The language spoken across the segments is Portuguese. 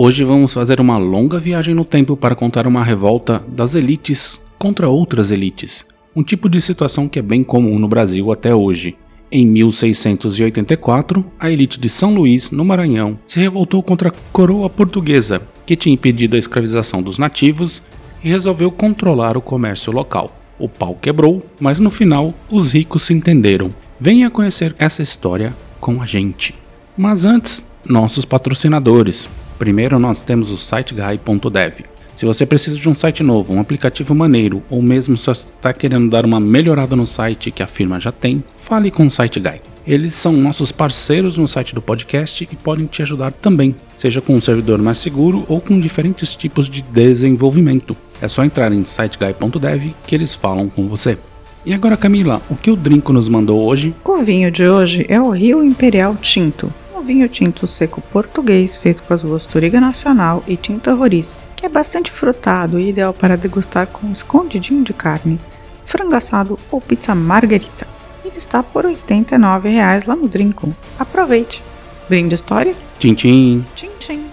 Hoje vamos fazer uma longa viagem no tempo para contar uma revolta das elites contra outras elites. Um tipo de situação que é bem comum no Brasil até hoje. Em 1684, a elite de São Luís, no Maranhão, se revoltou contra a coroa portuguesa, que tinha impedido a escravização dos nativos e resolveu controlar o comércio local. O pau quebrou, mas no final os ricos se entenderam. Venha conhecer essa história com a gente. Mas antes, nossos patrocinadores. Primeiro nós temos o siteguy.dev. Se você precisa de um site novo, um aplicativo maneiro, ou mesmo só está querendo dar uma melhorada no site que a firma já tem, fale com o SiteGuy. Eles são nossos parceiros no site do podcast e podem te ajudar também, seja com um servidor mais seguro ou com diferentes tipos de desenvolvimento. É só entrar em siteguy.dev que eles falam com você. E agora, Camila, o que o Drinco nos mandou hoje? O vinho de hoje é o Rio Imperial Tinto, vinho tinto seco português feito com as uvas Turiga Nacional e Tinta Roriz, que é bastante frutado e ideal para degustar com um escondidinho de carne, frango assado ou pizza margarita. Ele está por R$ 89,00 lá no Drinco. Aproveite! Brinde história? Tchim, tchim. Tchim, tchim.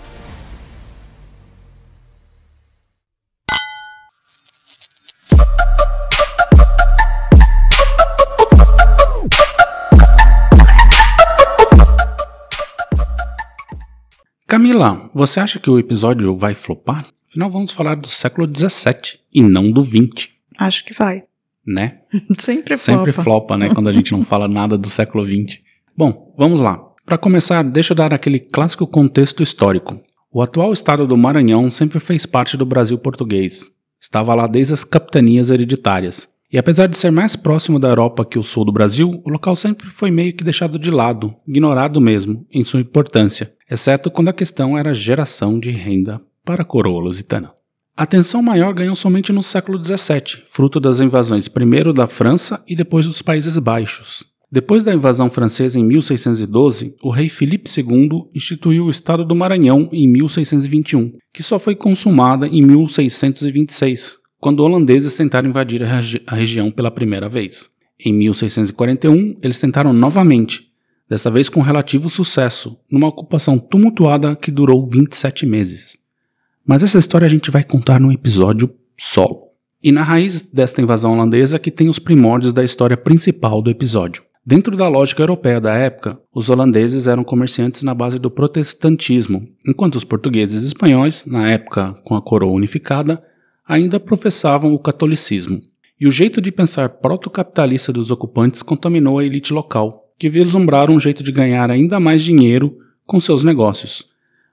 Camila, você acha que o episódio vai flopar? Afinal, vamos falar do século XVII e não do XX, Acho que vai. né? Sempre flopa. Sempre flopa, né? Quando a gente não fala nada do século XX. Bom, vamos lá. Para começar, deixa eu dar aquele clássico contexto histórico. O atual estado do Maranhão sempre fez parte do Brasil português. Estava lá desde as capitanias hereditárias. E apesar de ser mais próximo da Europa que o sul do Brasil, o local sempre foi meio que deixado de lado, ignorado mesmo, em sua importância, exceto quando a questão era geração de renda para a coroa lusitana. A atenção maior ganhou somente no século XVII, fruto das invasões primeiro da França e depois dos Países Baixos. Depois da invasão francesa em 1612, o rei Filipe II instituiu o Estado do Maranhão em 1621, que só foi consumada em 1626, quando holandeses tentaram invadir a, regi a região pela primeira vez. Em 1641, eles tentaram novamente, dessa vez com relativo sucesso, numa ocupação tumultuada que durou 27 meses. Mas essa história a gente vai contar num episódio solo. E na raiz desta invasão holandesa que tem os primórdios da história principal do episódio. Dentro da lógica europeia da época, os holandeses eram comerciantes na base do protestantismo, enquanto os portugueses e espanhóis, na época com a coroa unificada, ainda professavam o catolicismo. E o jeito de pensar proto-capitalista dos ocupantes contaminou a elite local, que vislumbraram um jeito de ganhar ainda mais dinheiro com seus negócios,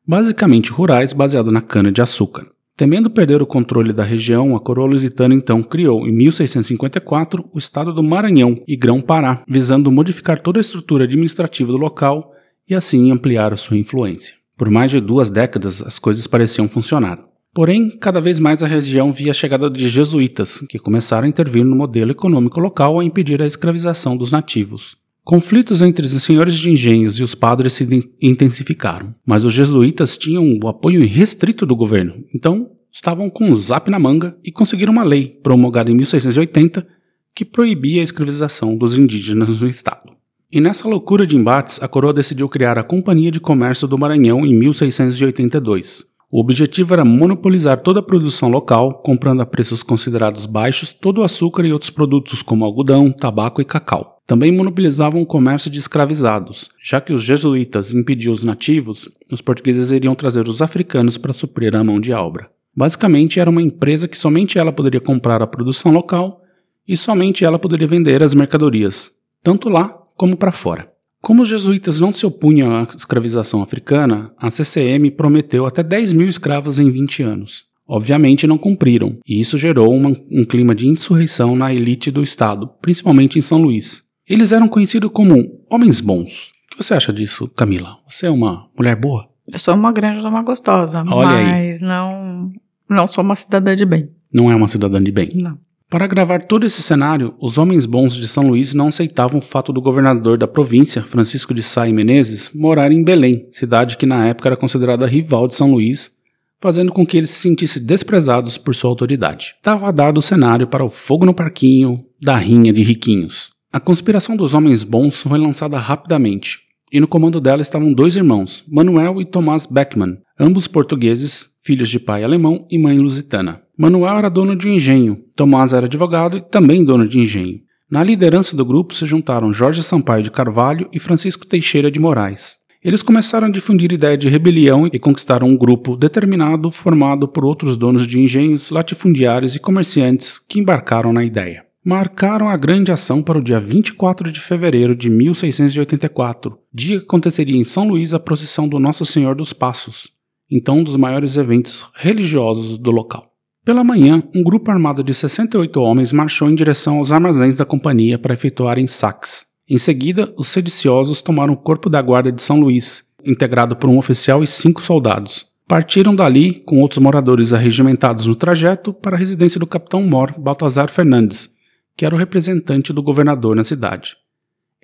basicamente rurais baseado na cana-de-açúcar. Temendo perder o controle da região, a coroa lusitana então criou, em 1654, o estado do Maranhão e Grão-Pará, visando modificar toda a estrutura administrativa do local e assim ampliar a sua influência. Por mais de duas décadas, as coisas pareciam funcionar. Porém, cada vez mais a região via a chegada de jesuítas, que começaram a intervir no modelo econômico local a impedir a escravização dos nativos. Conflitos entre os senhores de engenhos e os padres se intensificaram, mas os jesuítas tinham o apoio irrestrito do governo, então estavam com o zap na manga e conseguiram uma lei, promulgada em 1680, que proibia a escravização dos indígenas no estado. E nessa loucura de embates, a coroa decidiu criar a Companhia de Comércio do Maranhão em 1682. O objetivo era monopolizar toda a produção local, comprando a preços considerados baixos todo o açúcar e outros produtos como algodão, tabaco e cacau. Também monopolizavam o comércio de escravizados. Já que os jesuítas impediam os nativos, os portugueses iriam trazer os africanos para suprir a mão de obra. Basicamente, era uma empresa que somente ela poderia comprar a produção local e somente ela poderia vender as mercadorias, tanto lá como para fora. Como os jesuítas não se opunham à escravização africana, a CCM prometeu até 10 mil escravos em 20 anos. Obviamente não cumpriram, e isso gerou uma, um clima de insurreição na elite do Estado, principalmente em São Luís. Eles eram conhecidos como homens bons. O que você acha disso, Camila? Você é uma mulher boa? Eu sou uma grande dama gostosa, Olha aí. mas não Não sou uma cidadã de bem. Não é uma cidadã de bem. Não. Para gravar todo esse cenário, os homens bons de São Luís não aceitavam o fato do governador da província, Francisco de Sá e Menezes, morar em Belém, cidade que na época era considerada rival de São Luís, fazendo com que eles se sentissem desprezados por sua autoridade. Estava dado o cenário para o fogo no parquinho da rinha de riquinhos. A conspiração dos homens bons foi lançada rapidamente, e no comando dela estavam dois irmãos, Manuel e Tomás Beckman, ambos portugueses, filhos de pai alemão e mãe lusitana. Manuel era dono de um engenho, Tomás era advogado e também dono de engenho. Na liderança do grupo se juntaram Jorge Sampaio de Carvalho e Francisco Teixeira de Moraes. Eles começaram a difundir ideia de rebelião e conquistaram um grupo determinado formado por outros donos de engenhos, latifundiários e comerciantes que embarcaram na ideia. Marcaram a grande ação para o dia 24 de fevereiro de 1684, dia que aconteceria em São Luís a procissão do Nosso Senhor dos Passos, então um dos maiores eventos religiosos do local. Pela manhã, um grupo armado de 68 homens marchou em direção aos armazéns da companhia para efetuarem saques. Em seguida, os sediciosos tomaram o corpo da guarda de São Luís, integrado por um oficial e cinco soldados. Partiram dali, com outros moradores arregimentados no trajeto, para a residência do capitão Mor Baltazar Fernandes, que era o representante do governador na cidade.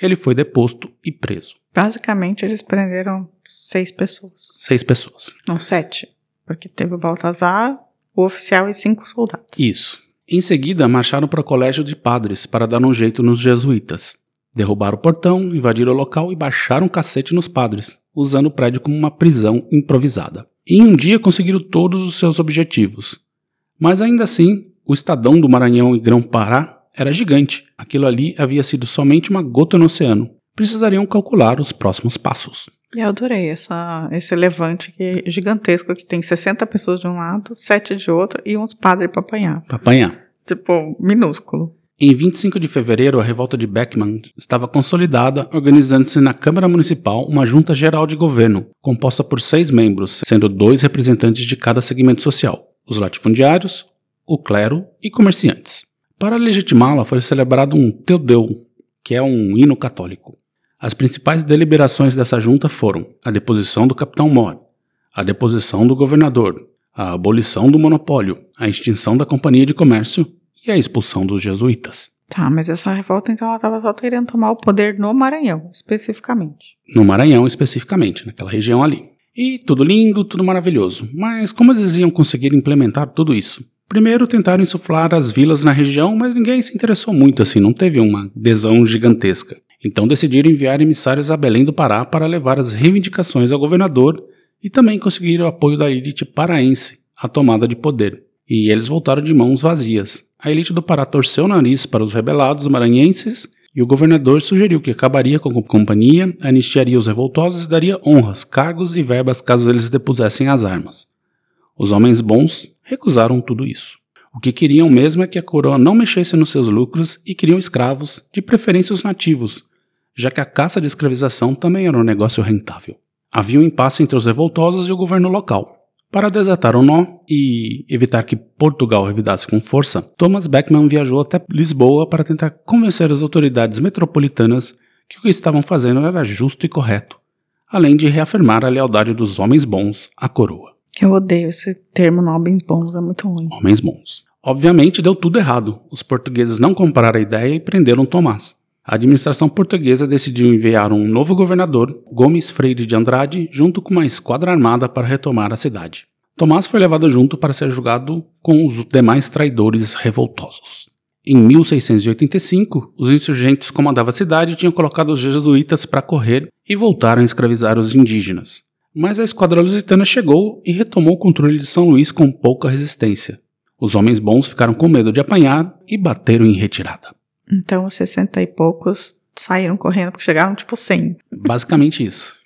Ele foi deposto e preso. Basicamente, eles prenderam seis pessoas. Seis pessoas. Não, sete. Porque teve o Baltazar, o oficial e cinco soldados. Isso. Em seguida, marcharam para o colégio de padres para dar um jeito nos jesuítas. Derrubaram o portão, invadiram o local e baixaram o cacete nos padres, usando o prédio como uma prisão improvisada. Em um dia conseguiram todos os seus objetivos. Mas ainda assim, o Estadão do Maranhão e Grão-Pará era gigante. Aquilo ali havia sido somente uma gota no oceano. Precisariam calcular os próximos passos. Eu adorei essa, esse levante que, gigantesco que tem 60 pessoas de um lado, 7 de outro e uns padres para apanhar. Para apanhar. Tipo, minúsculo. Em 25 de fevereiro, a revolta de Beckman estava consolidada, organizando-se na Câmara Municipal uma junta geral de governo, composta por seis membros, sendo dois representantes de cada segmento social: os latifundiários, o clero e comerciantes. Para legitimá-la, foi celebrado um Teodeu, que é um hino católico. As principais deliberações dessa junta foram a deposição do capitão Mor, a deposição do governador, a abolição do monopólio, a extinção da companhia de comércio e a expulsão dos jesuítas. Tá, mas essa revolta então ela estava só querendo tomar o poder no Maranhão, especificamente. No Maranhão, especificamente, naquela região ali. E tudo lindo, tudo maravilhoso. Mas como eles iam conseguir implementar tudo isso? Primeiro tentaram insuflar as vilas na região, mas ninguém se interessou muito assim, não teve uma adesão gigantesca. Então decidiram enviar emissários a Belém do Pará para levar as reivindicações ao governador e também conseguir o apoio da elite paraense à tomada de poder. E eles voltaram de mãos vazias. A elite do Pará torceu o nariz para os rebelados maranhenses e o governador sugeriu que acabaria com a companhia, anistiaria os revoltosos e daria honras, cargos e verbas caso eles depusessem as armas. Os homens bons recusaram tudo isso. O que queriam mesmo é que a coroa não mexesse nos seus lucros e queriam escravos, de preferência os nativos, já que a caça de escravização também era um negócio rentável. Havia um impasse entre os revoltosos e o governo local. Para desatar o nó e evitar que Portugal revidasse com força, Thomas Beckman viajou até Lisboa para tentar convencer as autoridades metropolitanas que o que estavam fazendo era justo e correto, além de reafirmar a lealdade dos homens bons à coroa. Eu odeio esse termo homens bons, é muito ruim. Homens bons. Obviamente deu tudo errado. Os portugueses não compraram a ideia e prenderam Tomás. A administração portuguesa decidiu enviar um novo governador, Gomes Freire de Andrade, junto com uma esquadra armada para retomar a cidade. Tomás foi levado junto para ser julgado com os demais traidores revoltosos. Em 1685, os insurgentes comandavam a cidade tinham colocado os jesuítas para correr e voltaram a escravizar os indígenas. Mas a esquadra lusitana chegou e retomou o controle de São Luís com pouca resistência. Os homens bons ficaram com medo de apanhar e bateram em retirada. Então, os 60 e poucos saíram correndo porque chegaram tipo 100. Basicamente isso.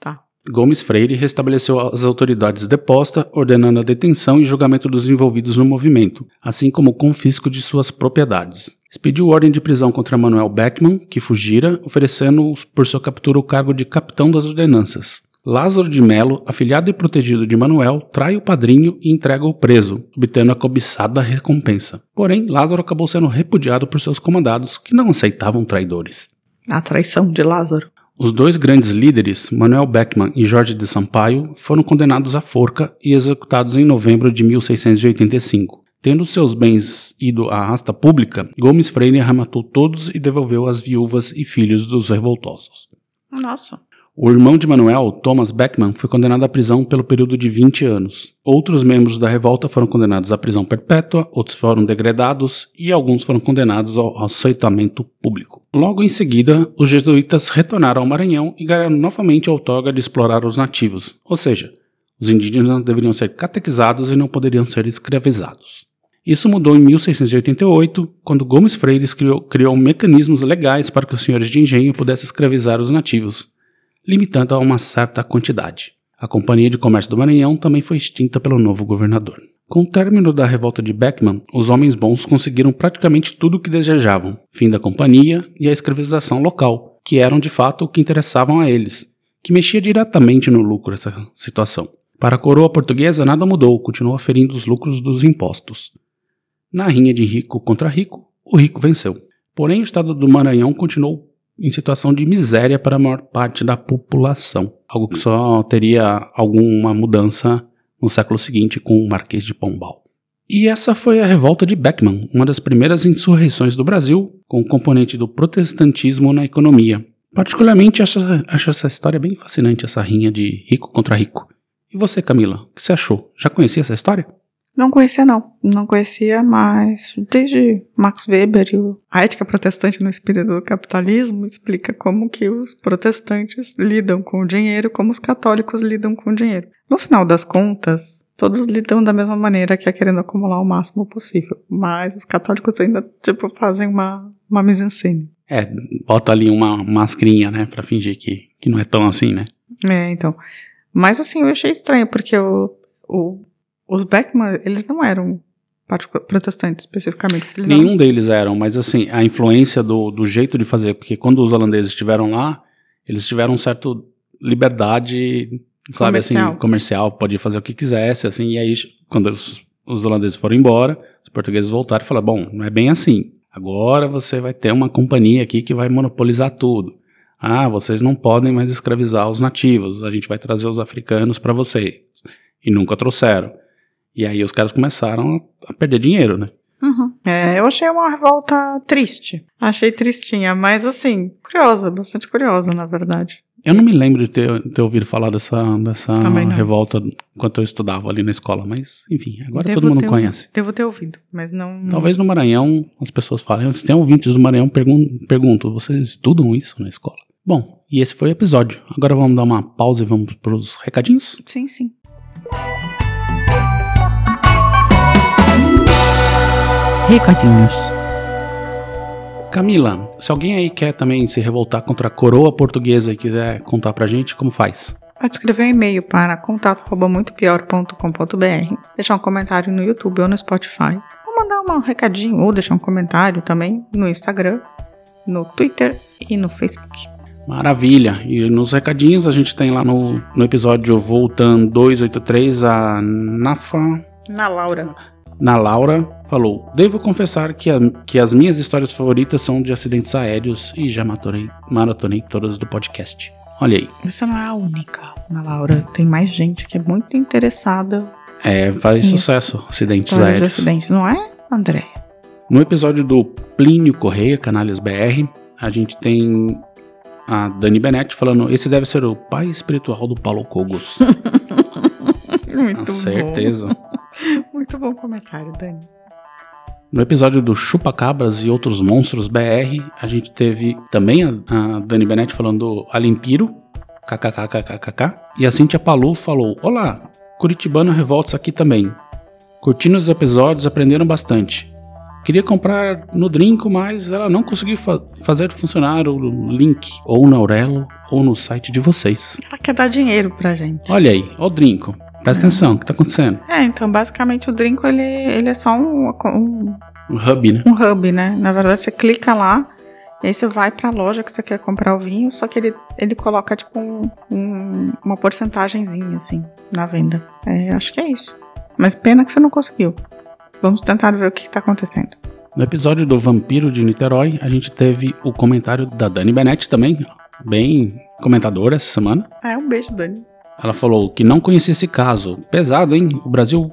Tá. Gomes Freire restabeleceu as autoridades depostas, ordenando a detenção e julgamento dos envolvidos no movimento, assim como o confisco de suas propriedades. Expediu ordem de prisão contra Manuel Beckman, que fugira, oferecendo por sua captura o cargo de capitão das ordenanças. Lázaro de Melo, afilhado e protegido de Manuel, trai o padrinho e entrega o preso, obtendo a cobiçada recompensa. Porém, Lázaro acabou sendo repudiado por seus comandados, que não aceitavam traidores. A traição de Lázaro. Os dois grandes líderes, Manuel Beckman e Jorge de Sampaio, foram condenados à forca e executados em novembro de 1685. Tendo seus bens ido à rasta pública, Gomes Freire arrematou todos e devolveu às viúvas e filhos dos revoltosos. Nossa. O irmão de Manuel, Thomas Beckman, foi condenado à prisão pelo período de 20 anos. Outros membros da revolta foram condenados à prisão perpétua, outros foram degradados e alguns foram condenados ao aceitamento público. Logo em seguida, os jesuítas retornaram ao Maranhão e ganharam novamente a outorga de explorar os nativos, ou seja, os indígenas deveriam ser catequizados e não poderiam ser escravizados. Isso mudou em 1688, quando Gomes Freire criou, criou mecanismos legais para que os senhores de engenho pudessem escravizar os nativos limitando a uma certa quantidade. A Companhia de Comércio do Maranhão também foi extinta pelo novo governador. Com o término da revolta de Beckman, os homens bons conseguiram praticamente tudo o que desejavam: fim da companhia e a escravização local, que eram de fato o que interessavam a eles, que mexia diretamente no lucro essa situação. Para a coroa portuguesa, nada mudou, continuou aferindo os lucros dos impostos. Na rinha de rico contra rico, o rico venceu. Porém, o estado do Maranhão continuou em situação de miséria para a maior parte da população, algo que só teria alguma mudança no século seguinte com o Marquês de Pombal. E essa foi a revolta de Beckman, uma das primeiras insurreições do Brasil, com o componente do protestantismo na economia. Particularmente acho, acho essa história bem fascinante, essa rinha de rico contra rico. E você, Camila, o que você achou? Já conhecia essa história? Não conhecia, não. Não conhecia, mas desde Max Weber e a ética protestante no espírito do capitalismo explica como que os protestantes lidam com o dinheiro, como os católicos lidam com o dinheiro. No final das contas, todos lidam da mesma maneira, que é querendo acumular o máximo possível. Mas os católicos ainda, tipo, fazem uma, uma mise-en-scène. É, bota ali uma mascrinha, né, pra fingir que, que não é tão assim, né? É, então. Mas assim, eu achei estranho, porque o, o os Beckman, eles não eram protestantes especificamente. Nenhum eram... deles eram, mas assim, a influência do, do jeito de fazer, porque quando os holandeses estiveram lá, eles tiveram certa liberdade, sabe, assim, comercial. assim, comercial, pode fazer o que quisesse, assim, e aí quando os, os holandeses foram embora, os portugueses voltaram e falaram, bom, não é bem assim, agora você vai ter uma companhia aqui que vai monopolizar tudo. Ah, vocês não podem mais escravizar os nativos, a gente vai trazer os africanos para vocês. E nunca trouxeram. E aí os caras começaram a perder dinheiro, né? Uhum. É, eu achei uma revolta triste. Achei tristinha, mas assim, curiosa, bastante curiosa, na verdade. Eu não me lembro de ter, ter ouvido falar dessa, dessa revolta enquanto eu estudava ali na escola, mas enfim, agora devo todo mundo conhece. Ouvido, devo ter ouvido, mas não. Talvez no Maranhão as pessoas falem, se tem ouvintes do Maranhão, pergunto, vocês estudam isso na escola? Bom, e esse foi o episódio. Agora vamos dar uma pausa e vamos para os recadinhos? Sim, sim. Recadinhos. Camila, se alguém aí quer também se revoltar contra a coroa portuguesa e quiser contar pra gente, como faz? Pode escrever um e-mail para contato@muitopior.com.br, deixar um comentário no YouTube ou no Spotify, ou mandar um recadinho ou deixar um comentário também no Instagram, no Twitter e no Facebook. Maravilha! E nos recadinhos a gente tem lá no, no episódio Voltando 283 a Nafa. Na Laura na Laura, falou: Devo confessar que, a, que as minhas histórias favoritas são de acidentes aéreos e já maratonei, maratonei todas do podcast. Olha aí. Você não é a única, Ana Laura. Tem mais gente que é muito interessada. É, faz sucesso acidentes aéreos. De acidentes, não é, André? No episódio do Plínio Correia, Canalhas BR, a gente tem a Dani Benetti falando: esse deve ser o pai espiritual do Paulo Cogos. Muito Com certeza. Bom. Muito bom comentário, Dani. No episódio do Chupacabras e Outros Monstros BR, a gente teve também a, a Dani Benetti falando Alimpiro, kkkkkkk, e a Cintia Palu falou: Olá, Curitibano Revoltos aqui também. Curtindo os episódios, aprenderam bastante. Queria comprar no Drinco, mas ela não conseguiu fa fazer funcionar o link, ou na Aurelo, ou no site de vocês. Ela quer dar dinheiro pra gente. Olha aí, ó o Drinco. Presta atenção, o que tá acontecendo? É, então basicamente o Drinko ele, ele é só um, um, um hub, né? Um hub, né? Na verdade você clica lá e aí você vai pra loja que você quer comprar o vinho, só que ele, ele coloca tipo um, um, uma porcentagemzinha assim na venda. É, acho que é isso. Mas pena que você não conseguiu. Vamos tentar ver o que tá acontecendo. No episódio do Vampiro de Niterói, a gente teve o comentário da Dani Benetti também, bem comentadora essa semana. É, um beijo, Dani. Ela falou que não conhecia esse caso. Pesado, hein? O Brasil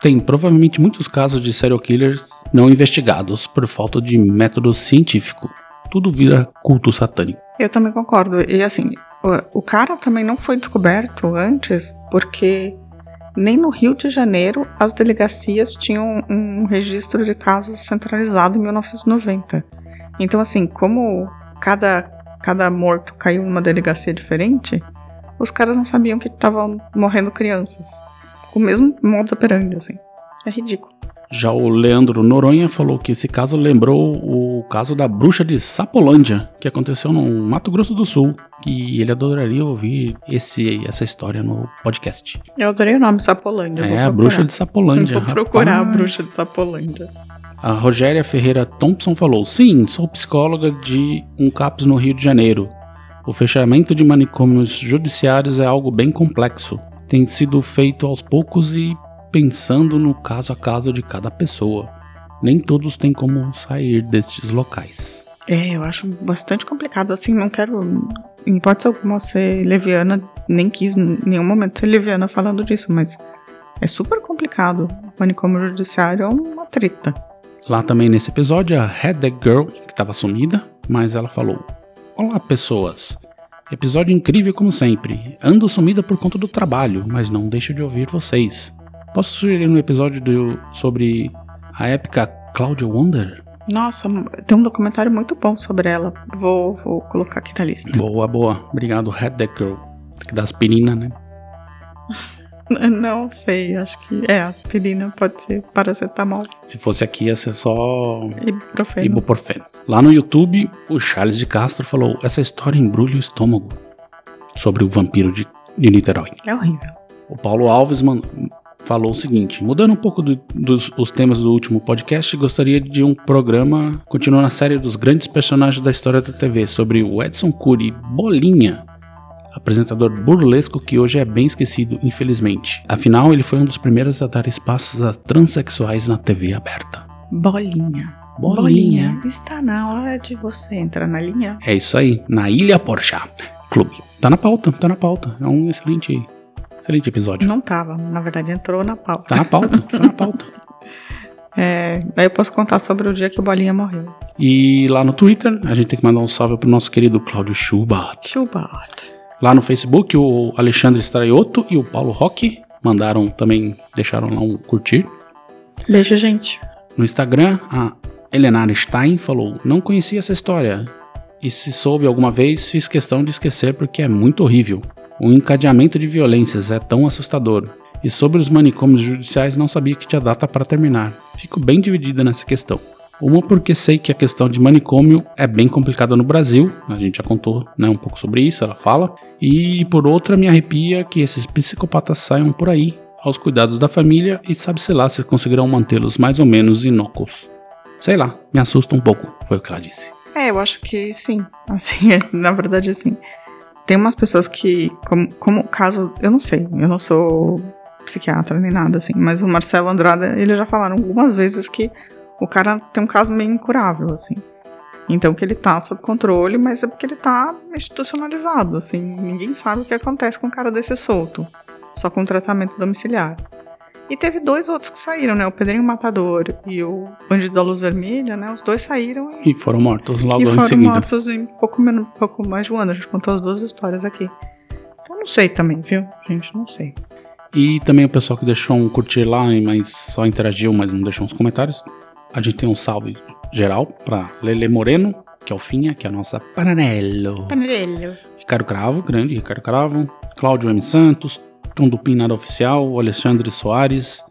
tem provavelmente muitos casos de serial killers não investigados por falta de método científico. Tudo vira culto satânico. Eu também concordo. E assim, o, o cara também não foi descoberto antes porque nem no Rio de Janeiro as delegacias tinham um registro de casos centralizado em 1990. Então, assim, como cada, cada morto caiu numa delegacia diferente, os caras não sabiam que estavam morrendo crianças. Com o mesmo modo operandi, assim. É ridículo. Já o Leandro Noronha falou que esse caso lembrou o caso da bruxa de Sapolândia, que aconteceu no Mato Grosso do Sul, e ele adoraria ouvir esse, essa história no podcast. Eu adorei o nome Sapolândia. É, a bruxa de Sapolândia. Vou procurar rapaz. a bruxa de Sapolândia. A Rogéria Ferreira Thompson falou: Sim, sou psicóloga de um CAPS no Rio de Janeiro. O fechamento de manicômios judiciários é algo bem complexo. Tem sido feito aos poucos e pensando no caso a caso de cada pessoa. Nem todos têm como sair destes locais. É, eu acho bastante complicado. Assim, não quero, em hipótese alguma, ser leviana. Nem quis em nenhum momento ser leviana falando disso, mas é super complicado. O manicômio judiciário é uma treta. Lá também nesse episódio, a Head Girl, que estava sumida, mas ela falou: Olá, pessoas. Episódio incrível como sempre. Ando sumida por conta do trabalho, mas não deixo de ouvir vocês. Posso sugerir um episódio do, sobre a épica Claudia Wonder? Nossa, tem um documentário muito bom sobre ela. Vou, vou colocar aqui na lista. Boa, boa. Obrigado, Head Girl. Tem que dar aspirina, né? Não sei, acho que é aspirina, pode ser paracetamol, Se fosse aqui, ia ser só ibuprofeno. ibuprofeno. Lá no YouTube, o Charles de Castro falou: essa história embrulha o estômago. Sobre o vampiro de, de Niterói. É horrível. O Paulo Alves falou o seguinte: mudando um pouco do- dos os temas do último podcast, gostaria de um programa continuando a série dos grandes personagens da história da TV sobre o Edson Cury Bolinha, apresentador burlesco que hoje é bem esquecido, infelizmente. Afinal, ele foi um dos primeiros a dar espaços a transexuais na TV aberta. Bolinha. Bolinha. Está na hora de você entrar na linha. É isso aí, na Ilha Porchat Clube. Tá na pauta, tá na pauta. É um excelente, excelente episódio. Não tava, na verdade entrou na pauta. Tá na pauta, tá na pauta. É, daí eu posso contar sobre o dia que o Bolinha morreu. E lá no Twitter, a gente tem que mandar um salve pro nosso querido Cláudio Schubert. Schubert. Lá no Facebook, o Alexandre Straioto e o Paulo Roque mandaram também, deixaram lá um curtir. Beijo, gente. No Instagram, a Elenar Stein falou: Não conhecia essa história. E se soube alguma vez, fiz questão de esquecer porque é muito horrível. O encadeamento de violências é tão assustador. E sobre os manicômios judiciais, não sabia que tinha data para terminar. Fico bem dividida nessa questão. Uma porque sei que a questão de manicômio é bem complicada no Brasil, a gente já contou né, um pouco sobre isso, ela fala. E por outra, me arrepia que esses psicopatas saiam por aí, aos cuidados da família, e sabe-se lá se conseguirão mantê-los mais ou menos inócuos. Sei lá, me assusta um pouco, foi o que ela disse. É, eu acho que sim. Assim, é, na verdade, assim. Tem umas pessoas que, como, como caso, eu não sei, eu não sou psiquiatra nem nada assim, mas o Marcelo Andrade, eles já falaram algumas vezes que o cara tem um caso meio incurável, assim. Então que ele tá sob controle, mas é porque ele tá institucionalizado, assim. Ninguém sabe o que acontece com um cara desse solto, só com tratamento domiciliar. E teve dois outros que saíram, né? O Pedrinho Matador e o Bandido da Luz Vermelha, né? Os dois saíram e E foram mortos logo e em foram seguida. mortos em pouco, menos, pouco mais de um ano. A gente contou as duas histórias aqui. Então não sei também, viu? Gente, não sei. E também o pessoal que deixou um curtir lá, mas só interagiu, mas não deixou uns comentários. A gente tem um salve geral pra Lele Moreno, que é o Finha, que é a nossa Panarello. Panelho. Ricardo Cravo, grande Ricardo Cravo. Cláudio M. Santos, Tom do Nada Oficial, Alexandre Soares,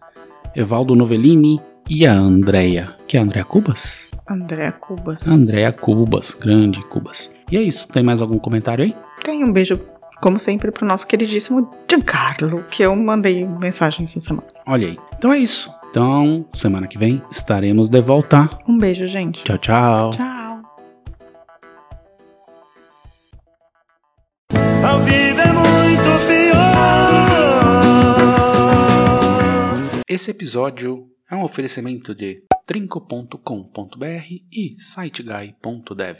Evaldo Novellini e a Andrea, que é a Andrea Cubas? André Cubas. Andrea Cubas, grande Cubas. E é isso, tem mais algum comentário aí? Tem um beijo, como sempre, pro nosso queridíssimo Giancarlo, que eu mandei mensagem essa semana. Olha aí. Então é isso. Então, semana que vem estaremos de volta. Um beijo, gente. Tchau, tchau. Tchau. A vida é muito pior. Esse episódio é um oferecimento de trinco.com.br e siteguy.dev.